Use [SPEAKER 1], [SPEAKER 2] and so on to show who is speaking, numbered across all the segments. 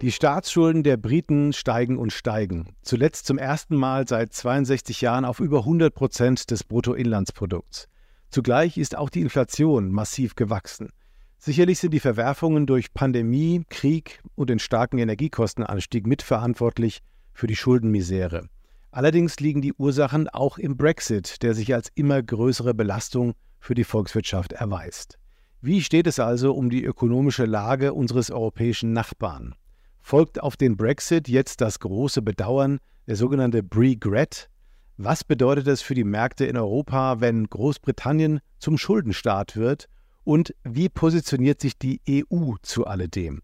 [SPEAKER 1] Die Staatsschulden der Briten steigen und steigen. Zuletzt zum ersten Mal seit 62 Jahren auf über 100 Prozent des Bruttoinlandsprodukts. Zugleich ist auch die Inflation massiv gewachsen. Sicherlich sind die Verwerfungen durch Pandemie, Krieg und den starken Energiekostenanstieg mitverantwortlich für die Schuldenmisere. Allerdings liegen die Ursachen auch im Brexit, der sich als immer größere Belastung für die Volkswirtschaft erweist. Wie steht es also um die ökonomische Lage unseres europäischen Nachbarn? Folgt auf den Brexit jetzt das große Bedauern, der sogenannte Regret. Was bedeutet das für die Märkte in Europa, wenn Großbritannien zum Schuldenstaat wird? Und wie positioniert sich die EU zu alledem?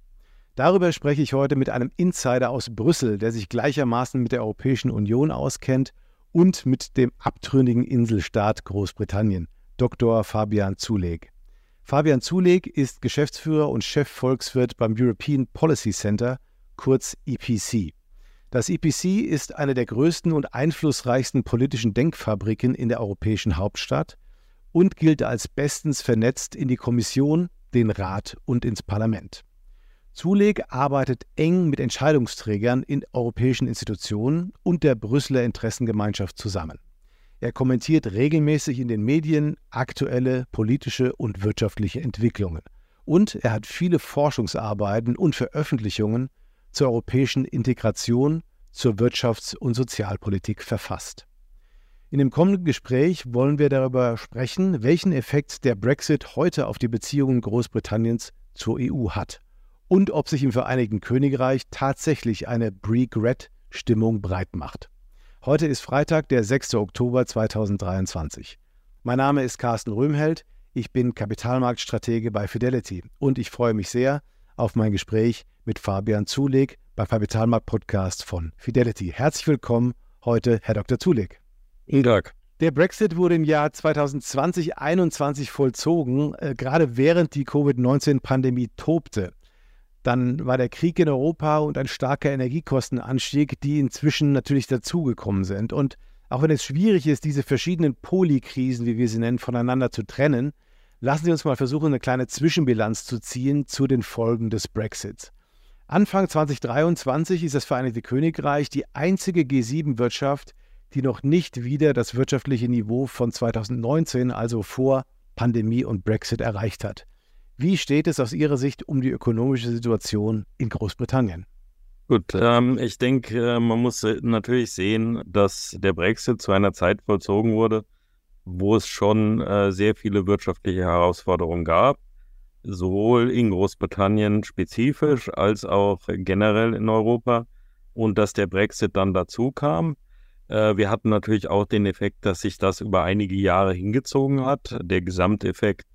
[SPEAKER 1] Darüber spreche ich heute mit einem Insider aus Brüssel, der sich gleichermaßen mit der Europäischen Union auskennt und mit dem abtrünnigen Inselstaat Großbritannien, Dr. Fabian Zuleg. Fabian Zuleg ist Geschäftsführer und Chefvolkswirt beim European Policy Center kurz EPC. Das EPC ist eine der größten und einflussreichsten politischen Denkfabriken in der europäischen Hauptstadt und gilt als bestens vernetzt in die Kommission, den Rat und ins Parlament. Zuleg arbeitet eng mit Entscheidungsträgern in europäischen Institutionen und der Brüsseler Interessengemeinschaft zusammen. Er kommentiert regelmäßig in den Medien aktuelle politische und wirtschaftliche Entwicklungen. Und er hat viele Forschungsarbeiten und Veröffentlichungen zur europäischen Integration, zur Wirtschafts- und Sozialpolitik verfasst. In dem kommenden Gespräch wollen wir darüber sprechen, welchen Effekt der Brexit heute auf die Beziehungen Großbritanniens zur EU hat und ob sich im Vereinigten Königreich tatsächlich eine Regret-Stimmung breitmacht. Heute ist Freitag, der 6. Oktober 2023. Mein Name ist Carsten Röhmheld, ich bin Kapitalmarktstratege bei Fidelity und ich freue mich sehr auf mein Gespräch mit Fabian Zuleg beim Kapitalmarkt Podcast von Fidelity. Herzlich willkommen heute, Herr Dr. Zuleg.
[SPEAKER 2] Guten Tag.
[SPEAKER 1] Der Brexit wurde im Jahr 2020-21 vollzogen, äh, gerade während die Covid-19-Pandemie tobte. Dann war der Krieg in Europa und ein starker Energiekostenanstieg, die inzwischen natürlich dazugekommen sind. Und auch wenn es schwierig ist, diese verschiedenen Polikrisen, wie wir sie nennen, voneinander zu trennen, lassen Sie uns mal versuchen, eine kleine Zwischenbilanz zu ziehen zu den Folgen des Brexits. Anfang 2023 ist das Vereinigte Königreich die einzige G7-Wirtschaft, die noch nicht wieder das wirtschaftliche Niveau von 2019, also vor Pandemie und Brexit, erreicht hat. Wie steht es aus Ihrer Sicht um die ökonomische Situation in Großbritannien?
[SPEAKER 2] Gut, ähm, ich denke, man muss natürlich sehen, dass der Brexit zu einer Zeit vollzogen wurde, wo es schon äh, sehr viele wirtschaftliche Herausforderungen gab sowohl in Großbritannien spezifisch als auch generell in Europa und dass der Brexit dann dazu kam. Äh, wir hatten natürlich auch den Effekt, dass sich das über einige Jahre hingezogen hat. Der Gesamteffekt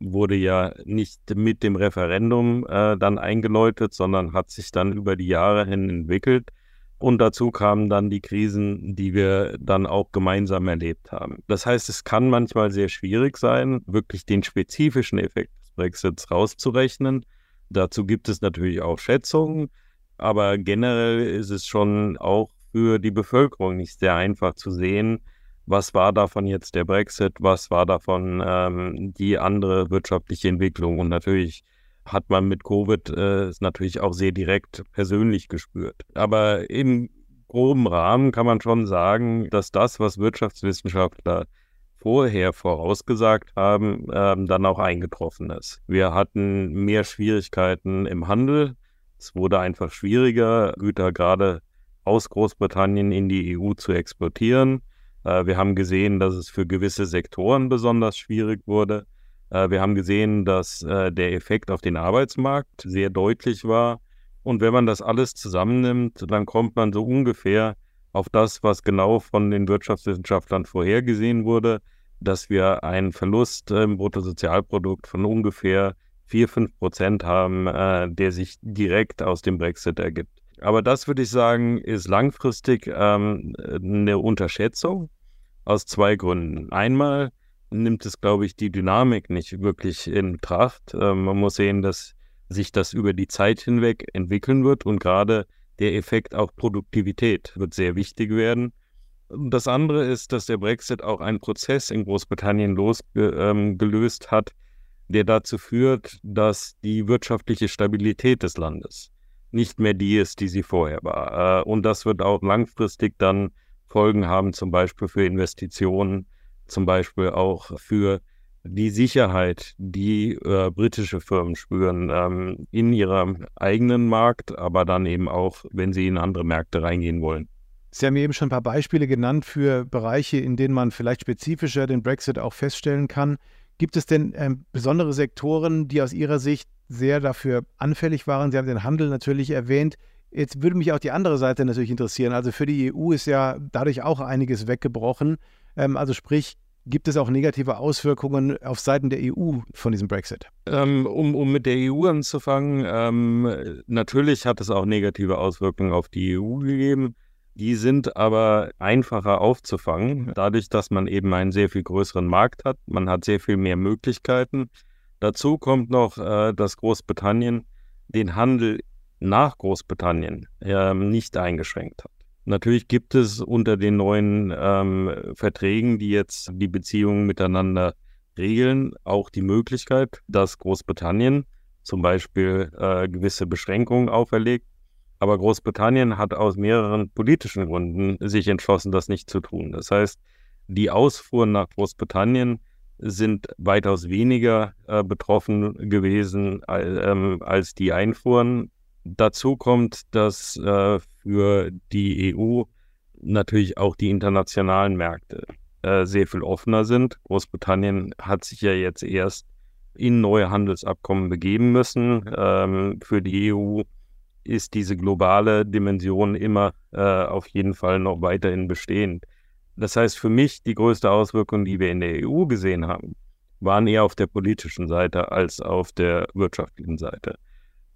[SPEAKER 2] wurde ja nicht mit dem Referendum äh, dann eingeläutet, sondern hat sich dann über die Jahre hin entwickelt. Und dazu kamen dann die Krisen, die wir dann auch gemeinsam erlebt haben. Das heißt, es kann manchmal sehr schwierig sein, wirklich den spezifischen Effekt Brexits rauszurechnen. Dazu gibt es natürlich auch Schätzungen, aber generell ist es schon auch für die Bevölkerung nicht sehr einfach zu sehen, was war davon jetzt der Brexit, was war davon ähm, die andere wirtschaftliche Entwicklung. Und natürlich hat man mit Covid äh, natürlich auch sehr direkt persönlich gespürt. Aber im groben Rahmen kann man schon sagen, dass das, was Wirtschaftswissenschaftler vorher vorausgesagt haben, ähm, dann auch eingetroffen ist. Wir hatten mehr Schwierigkeiten im Handel. Es wurde einfach schwieriger, Güter gerade aus Großbritannien in die EU zu exportieren. Äh, wir haben gesehen, dass es für gewisse Sektoren besonders schwierig wurde. Äh, wir haben gesehen, dass äh, der Effekt auf den Arbeitsmarkt sehr deutlich war. Und wenn man das alles zusammennimmt, dann kommt man so ungefähr auf das, was genau von den Wirtschaftswissenschaftlern vorhergesehen wurde, dass wir einen Verlust im Bruttosozialprodukt von ungefähr 4, 5 Prozent haben, der sich direkt aus dem Brexit ergibt. Aber das würde ich sagen, ist langfristig ähm, eine Unterschätzung aus zwei Gründen. Einmal nimmt es, glaube ich, die Dynamik nicht wirklich in Betracht. Ähm, man muss sehen, dass sich das über die Zeit hinweg entwickeln wird und gerade der Effekt auf Produktivität wird sehr wichtig werden. Das andere ist, dass der Brexit auch einen Prozess in Großbritannien losgelöst ähm, hat, der dazu führt, dass die wirtschaftliche Stabilität des Landes nicht mehr die ist, die sie vorher war. Äh, und das wird auch langfristig dann Folgen haben, zum Beispiel für Investitionen, zum Beispiel auch für die Sicherheit, die äh, britische Firmen spüren ähm, in ihrem eigenen Markt, aber dann eben auch, wenn sie in andere Märkte reingehen wollen.
[SPEAKER 1] Sie haben eben schon ein paar Beispiele genannt für Bereiche, in denen man vielleicht spezifischer den Brexit auch feststellen kann. Gibt es denn ähm, besondere Sektoren, die aus Ihrer Sicht sehr dafür anfällig waren? Sie haben den Handel natürlich erwähnt. Jetzt würde mich auch die andere Seite natürlich interessieren. Also für die EU ist ja dadurch auch einiges weggebrochen. Ähm, also sprich, gibt es auch negative Auswirkungen auf Seiten der EU von diesem Brexit?
[SPEAKER 2] Ähm, um, um mit der EU anzufangen, ähm, natürlich hat es auch negative Auswirkungen auf die EU gegeben. Die sind aber einfacher aufzufangen, dadurch, dass man eben einen sehr viel größeren Markt hat. Man hat sehr viel mehr Möglichkeiten. Dazu kommt noch, äh, dass Großbritannien den Handel nach Großbritannien äh, nicht eingeschränkt hat. Natürlich gibt es unter den neuen ähm, Verträgen, die jetzt die Beziehungen miteinander regeln, auch die Möglichkeit, dass Großbritannien zum Beispiel äh, gewisse Beschränkungen auferlegt. Aber Großbritannien hat aus mehreren politischen Gründen sich entschlossen, das nicht zu tun. Das heißt, die Ausfuhren nach Großbritannien sind weitaus weniger äh, betroffen gewesen äh, als die Einfuhren Dazu kommt, dass äh, für die EU natürlich auch die internationalen Märkte äh, sehr viel offener sind. Großbritannien hat sich ja jetzt erst in neue Handelsabkommen begeben müssen. Ähm, für die EU ist diese globale Dimension immer äh, auf jeden Fall noch weiterhin bestehend. Das heißt, für mich die größte Auswirkung, die wir in der EU gesehen haben, waren eher auf der politischen Seite als auf der wirtschaftlichen Seite.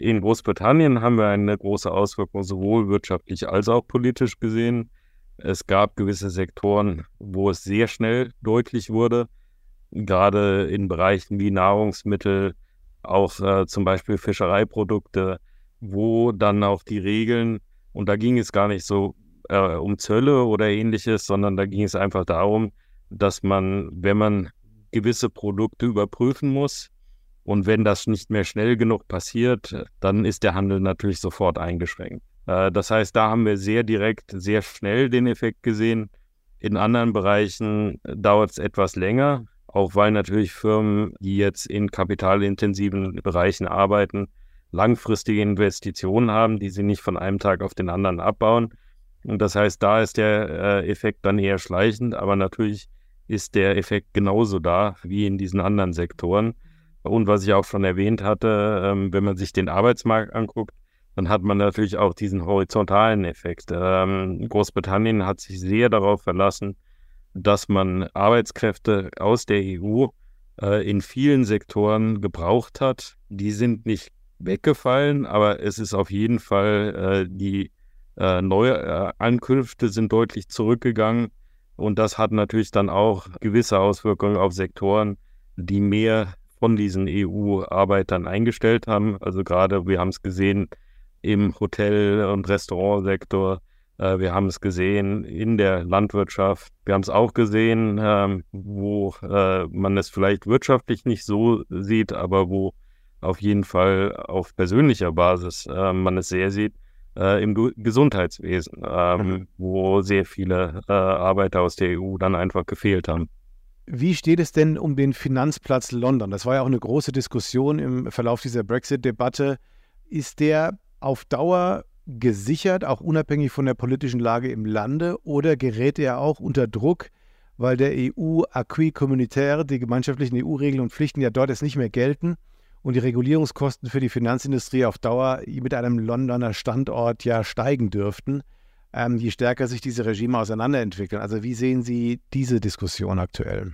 [SPEAKER 2] In Großbritannien haben wir eine große Auswirkung, sowohl wirtschaftlich als auch politisch gesehen. Es gab gewisse Sektoren, wo es sehr schnell deutlich wurde, gerade in Bereichen wie Nahrungsmittel, auch äh, zum Beispiel Fischereiprodukte, wo dann auch die Regeln, und da ging es gar nicht so äh, um Zölle oder ähnliches, sondern da ging es einfach darum, dass man, wenn man gewisse Produkte überprüfen muss, und wenn das nicht mehr schnell genug passiert, dann ist der Handel natürlich sofort eingeschränkt. Äh, das heißt, da haben wir sehr direkt, sehr schnell den Effekt gesehen. In anderen Bereichen dauert es etwas länger, auch weil natürlich Firmen, die jetzt in kapitalintensiven Bereichen arbeiten, langfristige Investitionen haben, die sie nicht von einem Tag auf den anderen abbauen. Und das heißt, da ist der äh, Effekt dann eher schleichend, aber natürlich ist der Effekt genauso da wie in diesen anderen Sektoren. Und was ich auch schon erwähnt hatte, ähm, wenn man sich den Arbeitsmarkt anguckt, dann hat man natürlich auch diesen horizontalen Effekt. Ähm, Großbritannien hat sich sehr darauf verlassen, dass man Arbeitskräfte aus der EU äh, in vielen Sektoren gebraucht hat. Die sind nicht weggefallen, aber es ist auf jeden Fall, äh, die äh, neue äh, Ankünfte sind deutlich zurückgegangen. Und das hat natürlich dann auch gewisse Auswirkungen auf Sektoren, die mehr von diesen EU-Arbeitern eingestellt haben. Also gerade, wir haben es gesehen im Hotel- und Restaurantsektor, äh, wir haben es gesehen in der Landwirtschaft, wir haben es auch gesehen, ähm, wo äh, man es vielleicht wirtschaftlich nicht so sieht, aber wo auf jeden Fall auf persönlicher Basis äh, man es sehr sieht, äh, im Gesundheitswesen, ähm, mhm. wo sehr viele äh, Arbeiter aus der EU dann einfach gefehlt haben.
[SPEAKER 1] Wie steht es denn um den Finanzplatz London? Das war ja auch eine große Diskussion im Verlauf dieser Brexit-Debatte. Ist der auf Dauer gesichert, auch unabhängig von der politischen Lage im Lande, oder gerät er auch unter Druck, weil der EU-Acquis communautaire, die gemeinschaftlichen EU-Regeln und Pflichten ja dort jetzt nicht mehr gelten und die Regulierungskosten für die Finanzindustrie auf Dauer mit einem Londoner Standort ja steigen dürften? Ähm, je stärker sich diese Regime auseinanderentwickeln. Also wie sehen Sie diese Diskussion aktuell?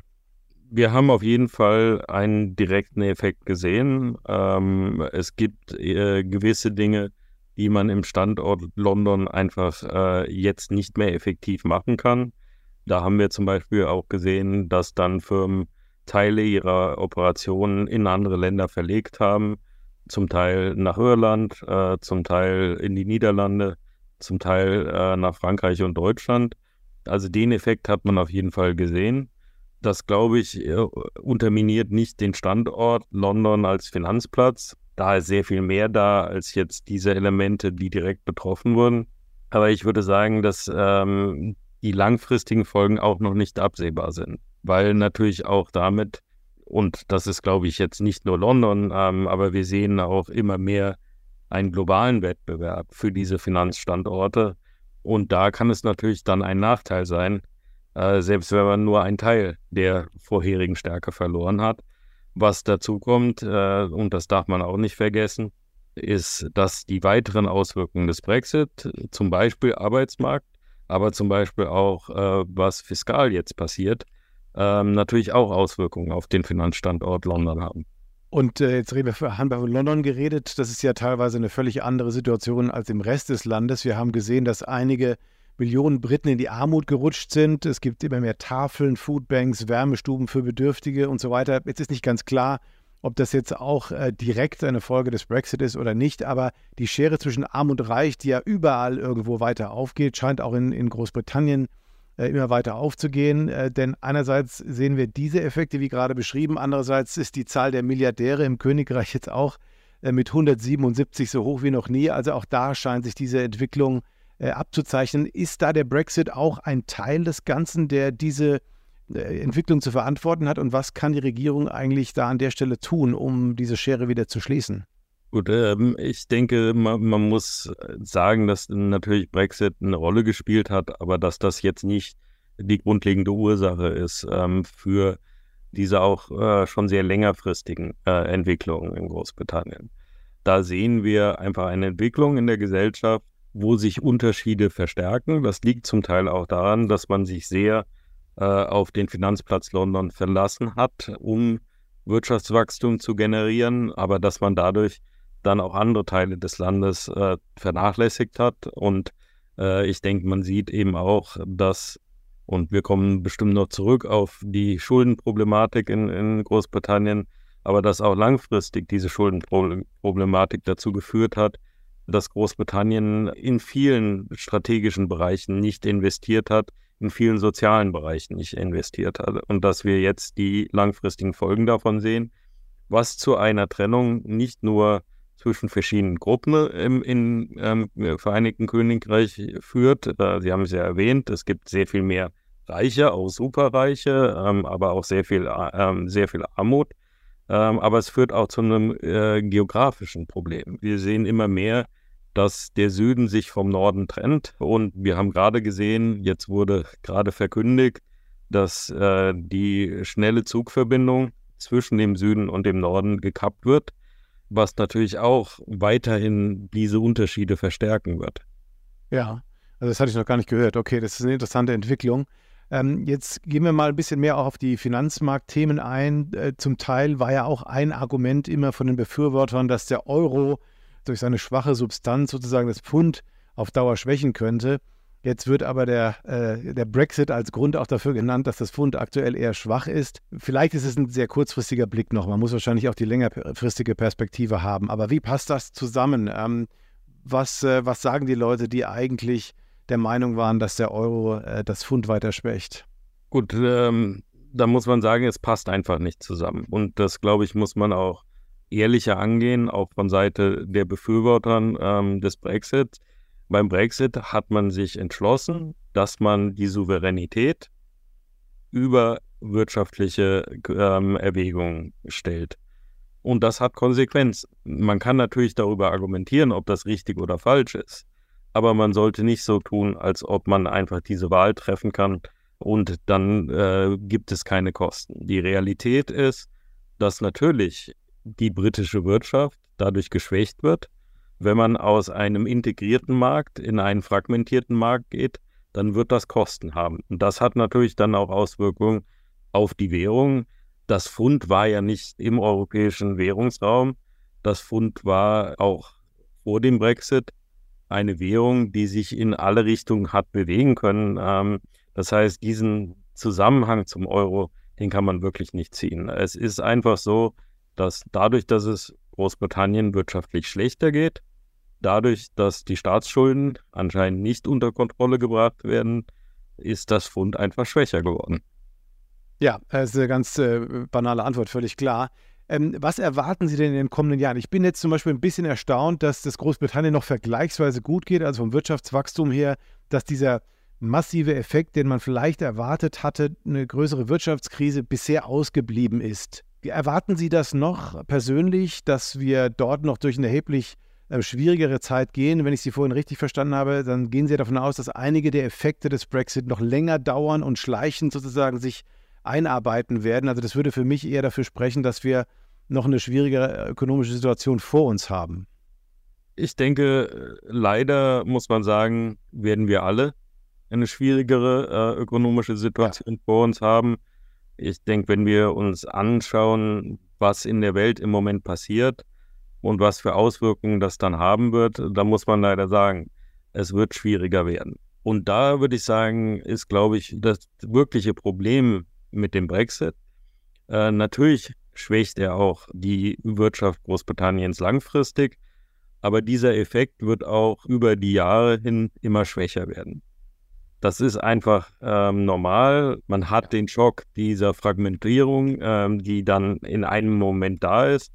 [SPEAKER 2] Wir haben auf jeden Fall einen direkten Effekt gesehen. Ähm, es gibt äh, gewisse Dinge, die man im Standort London einfach äh, jetzt nicht mehr effektiv machen kann. Da haben wir zum Beispiel auch gesehen, dass dann Firmen Teile ihrer Operationen in andere Länder verlegt haben, zum Teil nach Irland, äh, zum Teil in die Niederlande, zum Teil äh, nach Frankreich und Deutschland. Also den Effekt hat man auf jeden Fall gesehen. Das, glaube ich, äh, unterminiert nicht den Standort London als Finanzplatz. Da ist sehr viel mehr da als jetzt diese Elemente, die direkt betroffen wurden. Aber ich würde sagen, dass ähm, die langfristigen Folgen auch noch nicht absehbar sind, weil natürlich auch damit, und das ist, glaube ich, jetzt nicht nur London, ähm, aber wir sehen auch immer mehr einen globalen Wettbewerb für diese Finanzstandorte. Und da kann es natürlich dann ein Nachteil sein, äh, selbst wenn man nur einen Teil der vorherigen Stärke verloren hat. Was dazu kommt, äh, und das darf man auch nicht vergessen, ist, dass die weiteren Auswirkungen des Brexit, zum Beispiel Arbeitsmarkt, aber zum Beispiel auch, äh, was fiskal jetzt passiert, ähm, natürlich auch Auswirkungen auf den Finanzstandort London haben.
[SPEAKER 1] Und äh, jetzt reden wir, für haben wir von London geredet. Das ist ja teilweise eine völlig andere Situation als im Rest des Landes. Wir haben gesehen, dass einige Millionen Briten in die Armut gerutscht sind. Es gibt immer mehr Tafeln, Foodbanks, Wärmestuben für Bedürftige und so weiter. Jetzt ist nicht ganz klar, ob das jetzt auch äh, direkt eine Folge des Brexit ist oder nicht, aber die Schere zwischen Arm und Reich, die ja überall irgendwo weiter aufgeht, scheint auch in, in Großbritannien äh, immer weiter aufzugehen. Äh, denn einerseits sehen wir diese Effekte, wie gerade beschrieben, andererseits ist die Zahl der Milliardäre im Königreich jetzt auch äh, mit 177 so hoch wie noch nie. Also auch da scheint sich diese Entwicklung äh, äh, abzuzeichnen. Ist da der Brexit auch ein Teil des Ganzen, der diese äh, Entwicklung zu verantworten hat? Und was kann die Regierung eigentlich da an der Stelle tun, um diese Schere wieder zu schließen?
[SPEAKER 2] Gut, ähm, ich denke, man, man, muss sagen, dass natürlich Brexit eine Rolle gespielt hat, aber dass das jetzt nicht die grundlegende Ursache ist ähm, für diese auch äh, schon sehr längerfristigen äh, Entwicklungen in Großbritannien. Da sehen wir einfach eine Entwicklung in der Gesellschaft, wo sich Unterschiede verstärken. Das liegt zum Teil auch daran, dass man sich sehr äh, auf den Finanzplatz London verlassen hat, um Wirtschaftswachstum zu generieren, aber dass man dadurch dann auch andere Teile des Landes äh, vernachlässigt hat. Und äh, ich denke, man sieht eben auch, dass, und wir kommen bestimmt noch zurück auf die Schuldenproblematik in, in Großbritannien, aber dass auch langfristig diese Schuldenproblematik dazu geführt hat, dass Großbritannien in vielen strategischen Bereichen nicht investiert hat, in vielen sozialen Bereichen nicht investiert hat und dass wir jetzt die langfristigen Folgen davon sehen, was zu einer Trennung nicht nur zwischen verschiedenen Gruppen im, im ähm, Vereinigten Königreich führt. Äh, Sie haben es ja erwähnt, es gibt sehr viel mehr Reiche, auch Superreiche, ähm, aber auch sehr viel, ähm, sehr viel Armut. Ähm, aber es führt auch zu einem äh, geografischen Problem. Wir sehen immer mehr dass der Süden sich vom Norden trennt. Und wir haben gerade gesehen, jetzt wurde gerade verkündigt, dass äh, die schnelle Zugverbindung zwischen dem Süden und dem Norden gekappt wird, was natürlich auch weiterhin diese Unterschiede verstärken wird.
[SPEAKER 1] Ja, also das hatte ich noch gar nicht gehört. Okay, das ist eine interessante Entwicklung. Ähm, jetzt gehen wir mal ein bisschen mehr auch auf die Finanzmarktthemen ein. Äh, zum Teil war ja auch ein Argument immer von den Befürwortern, dass der Euro durch seine schwache Substanz sozusagen das Pfund auf Dauer schwächen könnte. Jetzt wird aber der, äh, der Brexit als Grund auch dafür genannt, dass das Pfund aktuell eher schwach ist. Vielleicht ist es ein sehr kurzfristiger Blick noch. Man muss wahrscheinlich auch die längerfristige Perspektive haben. Aber wie passt das zusammen? Ähm, was, äh, was sagen die Leute, die eigentlich der Meinung waren, dass der Euro äh, das Pfund weiter schwächt?
[SPEAKER 2] Gut, ähm, da muss man sagen, es passt einfach nicht zusammen. Und das, glaube ich, muss man auch ehrlicher angehen, auch von Seite der Befürwortern ähm, des Brexit. Beim Brexit hat man sich entschlossen, dass man die Souveränität über wirtschaftliche ähm, Erwägungen stellt. Und das hat Konsequenzen. Man kann natürlich darüber argumentieren, ob das richtig oder falsch ist. Aber man sollte nicht so tun, als ob man einfach diese Wahl treffen kann und dann äh, gibt es keine Kosten. Die Realität ist, dass natürlich die britische Wirtschaft dadurch geschwächt wird. Wenn man aus einem integrierten Markt in einen fragmentierten Markt geht, dann wird das Kosten haben. Und das hat natürlich dann auch Auswirkungen auf die Währung. Das Pfund war ja nicht im europäischen Währungsraum. Das Pfund war auch vor dem Brexit eine Währung, die sich in alle Richtungen hat bewegen können. Ähm, das heißt, diesen Zusammenhang zum Euro, den kann man wirklich nicht ziehen. Es ist einfach so, dass dadurch, dass es Großbritannien wirtschaftlich schlechter geht, dadurch, dass die Staatsschulden anscheinend nicht unter Kontrolle gebracht werden, ist das Pfund einfach schwächer geworden.
[SPEAKER 1] Ja, das ist eine ganz äh, banale Antwort, völlig klar. Ähm, was erwarten Sie denn in den kommenden Jahren? Ich bin jetzt zum Beispiel ein bisschen erstaunt, dass das Großbritannien noch vergleichsweise gut geht, also vom Wirtschaftswachstum her, dass dieser massive Effekt, den man vielleicht erwartet hatte, eine größere Wirtschaftskrise bisher ausgeblieben ist. Erwarten Sie das noch persönlich, dass wir dort noch durch eine erheblich schwierigere Zeit gehen? Wenn ich Sie vorhin richtig verstanden habe, dann gehen Sie davon aus, dass einige der Effekte des Brexit noch länger dauern und schleichend sozusagen sich einarbeiten werden. Also das würde für mich eher dafür sprechen, dass wir noch eine schwierige ökonomische Situation vor uns haben.
[SPEAKER 2] Ich denke, leider muss man sagen, werden wir alle eine schwierigere äh, ökonomische Situation ja. vor uns haben. Ich denke, wenn wir uns anschauen, was in der Welt im Moment passiert und was für Auswirkungen das dann haben wird, dann muss man leider sagen, es wird schwieriger werden. Und da würde ich sagen, ist, glaube ich, das wirkliche Problem mit dem Brexit. Äh, natürlich schwächt er auch die Wirtschaft Großbritanniens langfristig, aber dieser Effekt wird auch über die Jahre hin immer schwächer werden. Das ist einfach ähm, normal. Man hat den Schock dieser Fragmentierung, ähm, die dann in einem Moment da ist,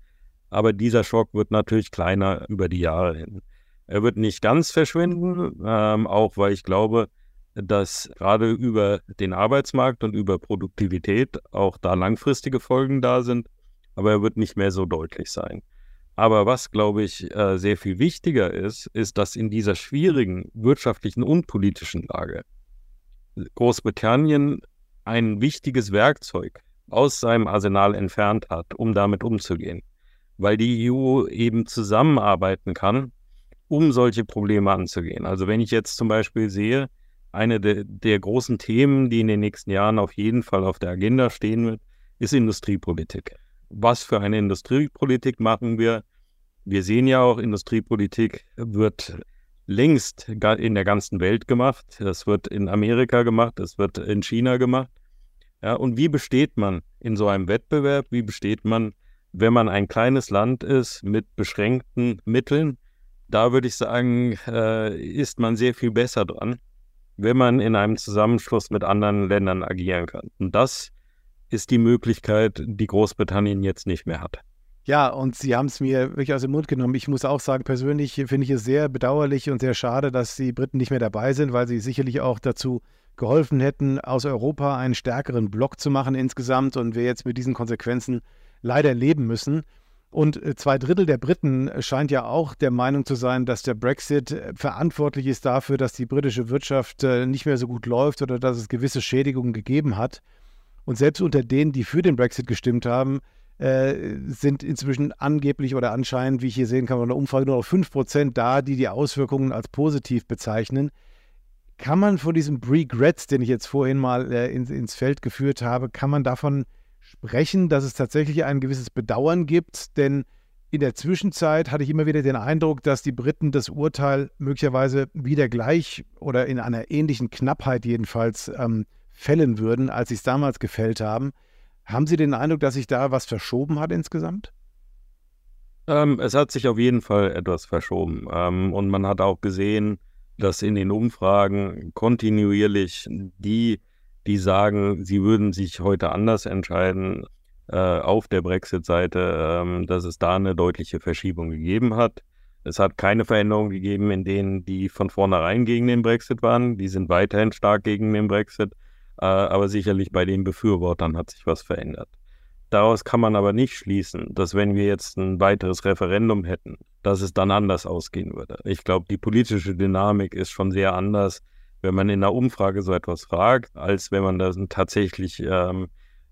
[SPEAKER 2] aber dieser Schock wird natürlich kleiner über die Jahre hin. Er wird nicht ganz verschwinden, ähm, auch weil ich glaube, dass gerade über den Arbeitsmarkt und über Produktivität auch da langfristige Folgen da sind, aber er wird nicht mehr so deutlich sein. Aber was, glaube ich, äh, sehr viel wichtiger ist, ist, dass in dieser schwierigen wirtschaftlichen und politischen Lage Großbritannien ein wichtiges Werkzeug aus seinem Arsenal entfernt hat, um damit umzugehen, weil die EU eben zusammenarbeiten kann, um solche Probleme anzugehen. Also wenn ich jetzt zum Beispiel sehe, eine der, der großen Themen, die in den nächsten Jahren auf jeden Fall auf der Agenda stehen wird, ist Industriepolitik. Was für eine Industriepolitik machen wir? Wir sehen ja auch, Industriepolitik wird längst in der ganzen Welt gemacht. Das wird in Amerika gemacht, das wird in China gemacht. Ja, und wie besteht man in so einem Wettbewerb? Wie besteht man, wenn man ein kleines Land ist mit beschränkten Mitteln? Da würde ich sagen, äh, ist man sehr viel besser dran, wenn man in einem Zusammenschluss mit anderen Ländern agieren kann. Und das ist die Möglichkeit, die Großbritannien jetzt nicht mehr hat.
[SPEAKER 1] Ja, und Sie haben es mir wirklich aus dem Mund genommen. Ich muss auch sagen, persönlich finde ich es sehr bedauerlich und sehr schade, dass die Briten nicht mehr dabei sind, weil sie sicherlich auch dazu geholfen hätten, aus Europa einen stärkeren Block zu machen insgesamt und wir jetzt mit diesen Konsequenzen leider leben müssen. Und äh, zwei Drittel der Briten scheint ja auch der Meinung zu sein, dass der Brexit äh, verantwortlich ist dafür, dass die britische Wirtschaft äh, nicht mehr so gut läuft oder dass es gewisse Schädigungen gegeben hat. Und selbst unter denen, die für den Brexit gestimmt haben, sind inzwischen angeblich oder anscheinend, wie ich hier sehen kann, bei einer Umfrage nur noch 5% da, die die Auswirkungen als positiv bezeichnen. Kann man von diesem Regrets, den ich jetzt vorhin mal ins, ins Feld geführt habe, kann man davon sprechen, dass es tatsächlich ein gewisses Bedauern gibt? Denn in der Zwischenzeit hatte ich immer wieder den Eindruck, dass die Briten das Urteil möglicherweise wieder gleich oder in einer ähnlichen Knappheit jedenfalls ähm, fällen würden, als sie es damals gefällt haben. Haben Sie den Eindruck, dass sich da was verschoben hat insgesamt?
[SPEAKER 2] Ähm, es hat sich auf jeden Fall etwas verschoben. Ähm, und man hat auch gesehen, dass in den Umfragen kontinuierlich die, die sagen, sie würden sich heute anders entscheiden, äh, auf der Brexit-Seite, ähm, dass es da eine deutliche Verschiebung gegeben hat. Es hat keine Veränderung gegeben in denen, die von vornherein gegen den Brexit waren. Die sind weiterhin stark gegen den Brexit. Äh, aber sicherlich bei den Befürwortern hat sich was verändert. Daraus kann man aber nicht schließen, dass wenn wir jetzt ein weiteres Referendum hätten, dass es dann anders ausgehen würde. Ich glaube, die politische Dynamik ist schon sehr anders, wenn man in einer Umfrage so etwas fragt, als wenn man dann tatsächlich ähm,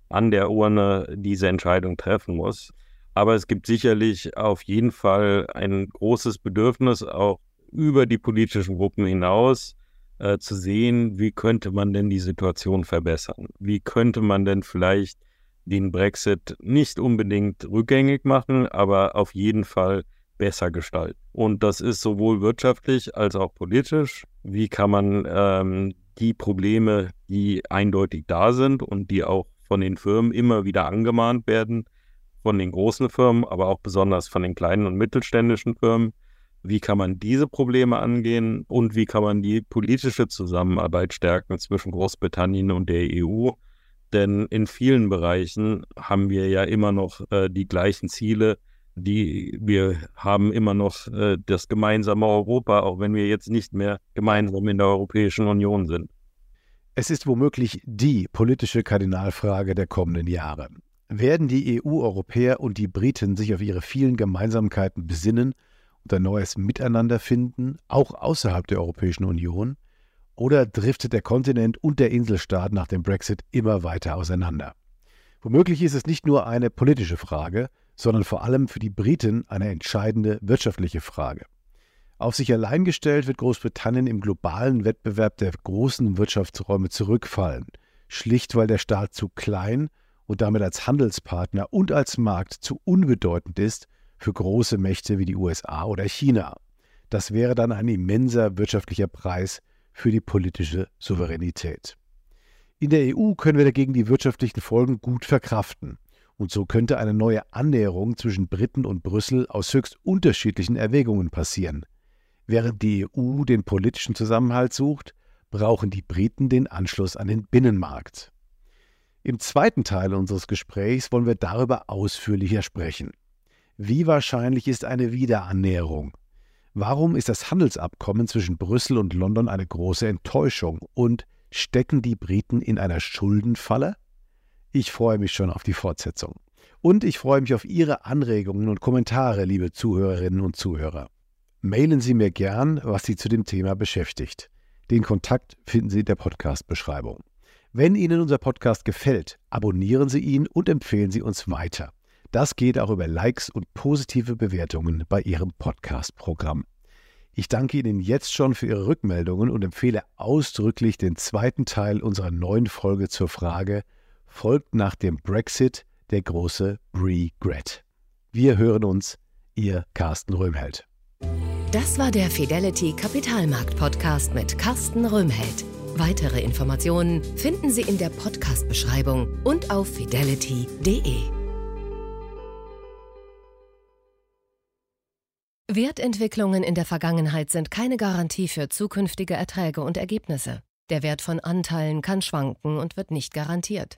[SPEAKER 2] an der Urne diese Entscheidung treffen muss. Aber es gibt sicherlich auf jeden Fall ein großes Bedürfnis, auch über die politischen Gruppen hinaus, äh, zu sehen, wie könnte man denn die Situation verbessern? Wie könnte man denn vielleicht den Brexit nicht unbedingt rückgängig machen, aber auf jeden Fall besser gestalten. Und das ist sowohl wirtschaftlich als auch politisch. Wie kann man ähm, die Probleme, die eindeutig da sind und die auch von den Firmen immer wieder angemahnt werden, von den großen Firmen, aber auch besonders von den kleinen und mittelständischen Firmen, wie kann man diese Probleme angehen und wie kann man die politische Zusammenarbeit stärken zwischen Großbritannien und der EU. Denn in vielen Bereichen haben wir ja immer noch äh, die gleichen Ziele, die wir haben immer noch äh, das gemeinsame Europa, auch wenn wir jetzt nicht mehr gemeinsam in der Europäischen Union sind.
[SPEAKER 1] Es ist womöglich die politische Kardinalfrage der kommenden Jahre. Werden die EU-Europäer und die Briten sich auf ihre vielen Gemeinsamkeiten besinnen und ein neues Miteinander finden, auch außerhalb der Europäischen Union? Oder driftet der Kontinent und der Inselstaat nach dem Brexit immer weiter auseinander? Womöglich ist es nicht nur eine politische Frage, sondern vor allem für die Briten eine entscheidende wirtschaftliche Frage. Auf sich allein gestellt wird Großbritannien im globalen Wettbewerb der großen Wirtschaftsräume zurückfallen, schlicht weil der Staat zu klein und damit als Handelspartner und als Markt zu unbedeutend ist für große Mächte wie die USA oder China. Das wäre dann ein immenser wirtschaftlicher Preis für die politische Souveränität. In der EU können wir dagegen die wirtschaftlichen Folgen gut verkraften. Und so könnte eine neue Annäherung zwischen Briten und Brüssel aus höchst unterschiedlichen Erwägungen passieren. Während die EU den politischen Zusammenhalt sucht, brauchen die Briten den Anschluss an den Binnenmarkt. Im zweiten Teil unseres Gesprächs wollen wir darüber ausführlicher sprechen. Wie wahrscheinlich ist eine Wiederannäherung? Warum ist das Handelsabkommen zwischen Brüssel und London eine große Enttäuschung? Und stecken die Briten in einer Schuldenfalle? Ich freue mich schon auf die Fortsetzung. Und ich freue mich auf Ihre Anregungen und Kommentare, liebe Zuhörerinnen und Zuhörer. Mailen Sie mir gern, was Sie zu dem Thema beschäftigt. Den Kontakt finden Sie in der Podcast-Beschreibung. Wenn Ihnen unser Podcast gefällt, abonnieren Sie ihn und empfehlen Sie uns weiter. Das geht auch über Likes und positive Bewertungen bei Ihrem Podcast-Programm. Ich danke Ihnen jetzt schon für Ihre Rückmeldungen und empfehle ausdrücklich den zweiten Teil unserer neuen Folge zur Frage, folgt nach dem Brexit der große Regret? Wir hören uns, Ihr Carsten Röhmheld.
[SPEAKER 3] Das war der Fidelity Kapitalmarkt Podcast mit Carsten Röhmheld. Weitere Informationen finden Sie in der Podcast-Beschreibung und auf fidelity.de. Wertentwicklungen in der Vergangenheit sind keine Garantie für zukünftige Erträge und Ergebnisse. Der Wert von Anteilen kann schwanken und wird nicht garantiert.